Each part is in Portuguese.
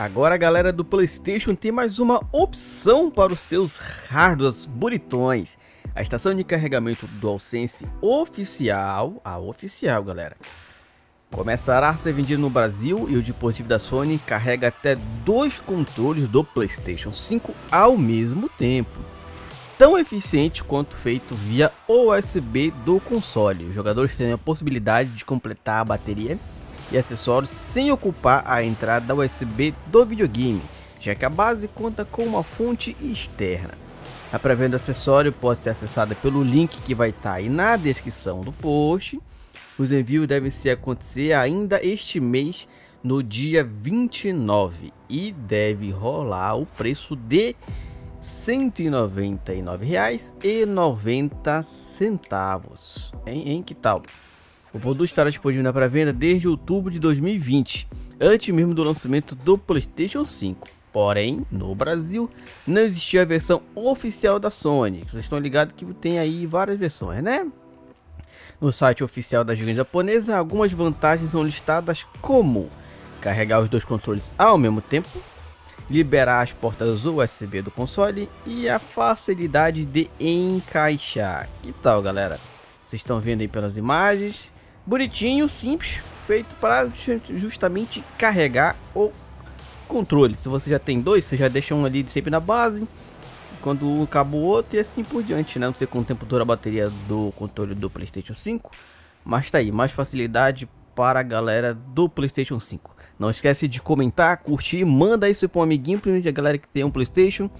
Agora a galera do Playstation tem mais uma opção para os seus hardwares bonitões. A estação de carregamento DualSense oficial, a oficial galera, começará a ser vendida no Brasil e o dispositivo da Sony carrega até dois controles do Playstation 5 ao mesmo tempo. Tão eficiente quanto feito via USB do console. Os jogadores têm a possibilidade de completar a bateria e acessórios sem ocupar a entrada USB do videogame, já que a base conta com uma fonte externa. A pré-venda do acessório pode ser acessada pelo link que vai estar tá aí na descrição do post. Os envios devem se acontecer ainda este mês, no dia 29, e deve rolar o preço de R$ 199,90. Em, em que tal? O produto estará disponível para venda desde outubro de 2020, antes mesmo do lançamento do PlayStation 5. Porém, no Brasil, não existia a versão oficial da Sony. Vocês estão ligados que tem aí várias versões, né? No site oficial da gigante japonesa, algumas vantagens são listadas como carregar os dois controles ao mesmo tempo, liberar as portas USB do console e a facilidade de encaixar. Que tal, galera? Vocês estão vendo aí pelas imagens? Bonitinho, simples, feito para justamente carregar o controle. Se você já tem dois, você já deixa um ali sempre na base. Quando acaba o outro e assim por diante, né? Não sei quanto tempo dura a bateria do controle do PlayStation 5. Mas tá aí, mais facilidade para a galera do PlayStation 5. Não esquece de comentar, curtir, manda isso para um amiguinho, principalmente a galera que tem um PlayStation.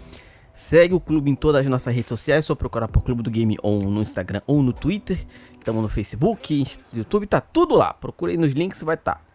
Segue o clube em todas as nossas redes sociais, só procurar por Clube do Game On no Instagram ou no Twitter. Estamos no Facebook, YouTube, tá tudo lá. Procure aí nos links, vai estar. Tá.